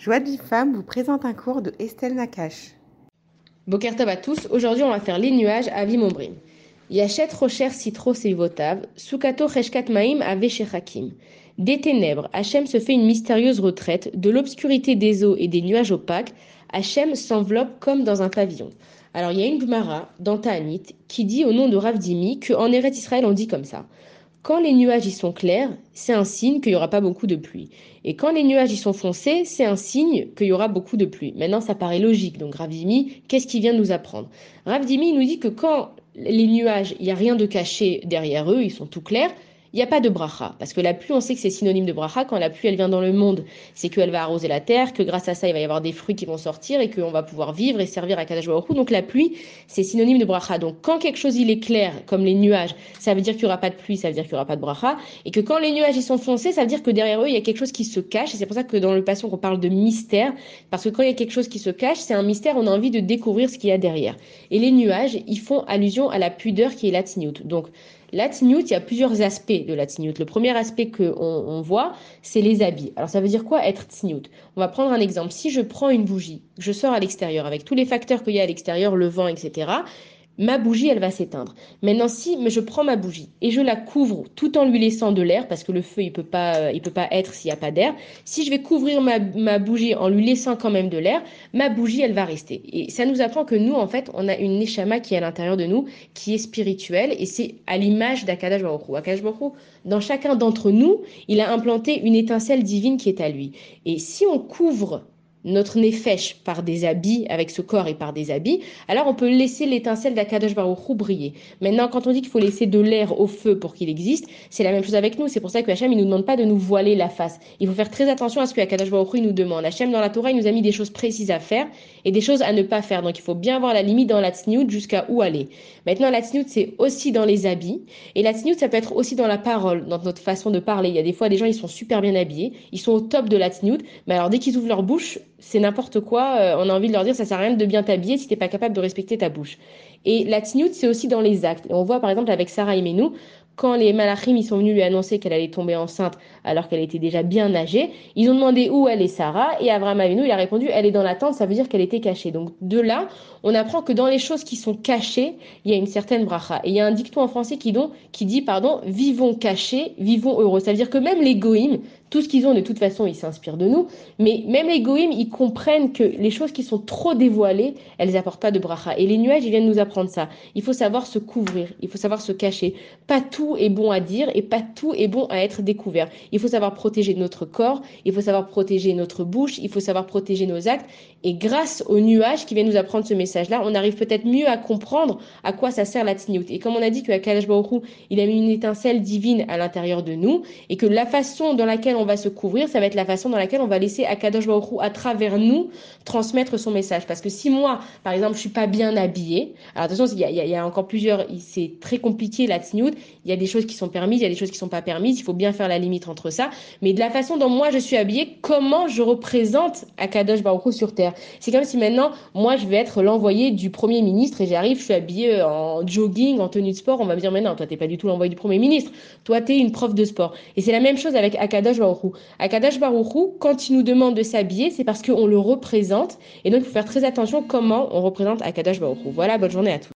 Joie de vie vous présente un cours de Estelle Nakache. Boker à tous, aujourd'hui on va faire les nuages à Vimobrim. Yachet rocher citro seivotav, sukato cheshkat maim shechakim. Des ténèbres, Hachem se fait une mystérieuse retraite, de l'obscurité des eaux et des nuages opaques, Hachem s'enveloppe comme dans un pavillon. Alors il y a une Gemara dans Ta'anit qui dit au nom de Ravdimi qu'en Eretz Israël on dit comme ça. Quand les nuages y sont clairs, c'est un signe qu'il n'y aura pas beaucoup de pluie. Et quand les nuages y sont foncés, c'est un signe qu'il y aura beaucoup de pluie. Maintenant, ça paraît logique. Donc, Ravdimi, qu'est-ce qu'il vient de nous apprendre? Ravdimi nous dit que quand les nuages, il n'y a rien de caché derrière eux, ils sont tout clairs, il n'y a pas de bracha. Parce que la pluie, on sait que c'est synonyme de bracha. Quand la pluie, elle vient dans le monde, c'est qu'elle va arroser la terre, que grâce à ça, il va y avoir des fruits qui vont sortir et qu'on va pouvoir vivre et servir à Baruch Donc la pluie, c'est synonyme de bracha. Donc quand quelque chose, il est clair, comme les nuages, ça veut dire qu'il n'y aura pas de pluie, ça veut dire qu'il n'y aura pas de bracha. Et que quand les nuages, ils sont foncés, ça veut dire que derrière eux, il y a quelque chose qui se cache. Et c'est pour ça que dans le passage, on parle de mystère. Parce que quand il y a quelque chose qui se cache, c'est un mystère, on a envie de découvrir ce qu'il y a derrière. Et les nuages, ils font allusion à la pudeur qui est la. Donc, la il y a plusieurs aspects de la Le premier aspect qu'on on voit, c'est les habits. Alors ça veut dire quoi être tsniout On va prendre un exemple. Si je prends une bougie, je sors à l'extérieur avec tous les facteurs qu'il y a à l'extérieur, le vent, etc ma bougie, elle va s'éteindre. Maintenant, si je prends ma bougie et je la couvre tout en lui laissant de l'air, parce que le feu, il peut euh, peut pas être s'il n'y a pas d'air. Si je vais couvrir ma, bougie en lui laissant quand même de l'air, ma bougie, elle va rester. Et ça nous apprend que nous, en fait, on a une neshama qui est à l'intérieur de nous, qui est spirituelle, et c'est à l'image d'Akadash Baruch Akadash Baruch dans chacun d'entre nous, il a implanté une étincelle divine qui est à lui. Et si on couvre notre nefesh par des habits, avec ce corps et par des habits, alors on peut laisser l'étincelle d'Akadosh Baruch briller. Maintenant, quand on dit qu'il faut laisser de l'air au feu pour qu'il existe, c'est la même chose avec nous. C'est pour ça que Hachem, il nous demande pas de nous voiler la face. Il faut faire très attention à ce que Akadosh nous demande. Hachem, dans la Torah, il nous a mis des choses précises à faire et des choses à ne pas faire. Donc, il faut bien voir la limite dans la tsniout jusqu'à où aller. Maintenant, la tsniout, c'est aussi dans les habits. Et la tsniout, ça peut être aussi dans la parole, dans notre façon de parler. Il y a des fois, des gens, ils sont super bien habillés. Ils sont au top de la tsniout. Mais alors, dès qu'ils ouvrent leur bouche, c'est n'importe quoi. Euh, on a envie de leur dire ça sert à rien de bien t'habiller si t'es pas capable de respecter ta bouche. Et la tsniout, c'est aussi dans les actes. On voit par exemple avec Sarah et Menou, quand les malachim ils sont venus lui annoncer qu'elle allait tomber enceinte alors qu'elle était déjà bien âgée, ils ont demandé où elle est Sarah et Abraham Avinu il a répondu elle est dans la tente, ça veut dire qu'elle était cachée. Donc de là, on apprend que dans les choses qui sont cachées, il y a une certaine bracha. Et il y a un dicton en français qui, dit pardon, vivons cachés, vivons heureux. Ça veut dire que même les goïms, tout ce qu'ils ont de toute façon, ils s'inspirent de nous, mais même les goïms, ils comprennent que les choses qui sont trop dévoilées, elles apportent pas de bracha. Et les nuages, ils viennent nous apprendre ça. Il faut savoir se couvrir, il faut savoir se cacher. Pas tout est bon à dire et pas tout est bon à être découvert. Il faut savoir protéger notre corps, il faut savoir protéger notre bouche, il faut savoir protéger nos actes. Et grâce aux nuages qui viennent nous apprendre ce message-là, on arrive peut-être mieux à comprendre à quoi ça sert la tignout. Et comme on a dit que Kalash il a mis une étincelle divine à l'intérieur de nous et que la façon dans laquelle on va se couvrir, ça va être la façon dans laquelle on va laisser Akadosh Baruch à travers nous transmettre son message. Parce que si moi, par exemple, je suis pas bien habillée, alors attention, il y a, encore plusieurs, c'est très compliqué la tignout. Il y a des choses qui sont permises, il y a des choses qui sont pas permises. Il faut bien faire la limite entre ça. Mais de la façon dont moi je suis habillée, comment je représente Akadosh Baruch sur terre? C'est comme si maintenant, moi je vais être l'envoyé du Premier ministre et j'arrive, je suis habillée en jogging, en tenue de sport. On va me dire, mais non, toi t'es pas du tout l'envoyé du Premier ministre. Toi t'es une prof de sport. Et c'est la même chose avec Akadosh Baruch Akadosh Baruch quand il nous demande de s'habiller, c'est parce qu'on le représente. Et donc il faut faire très attention comment on représente Akadosh Baruch Voilà, bonne journée à tous.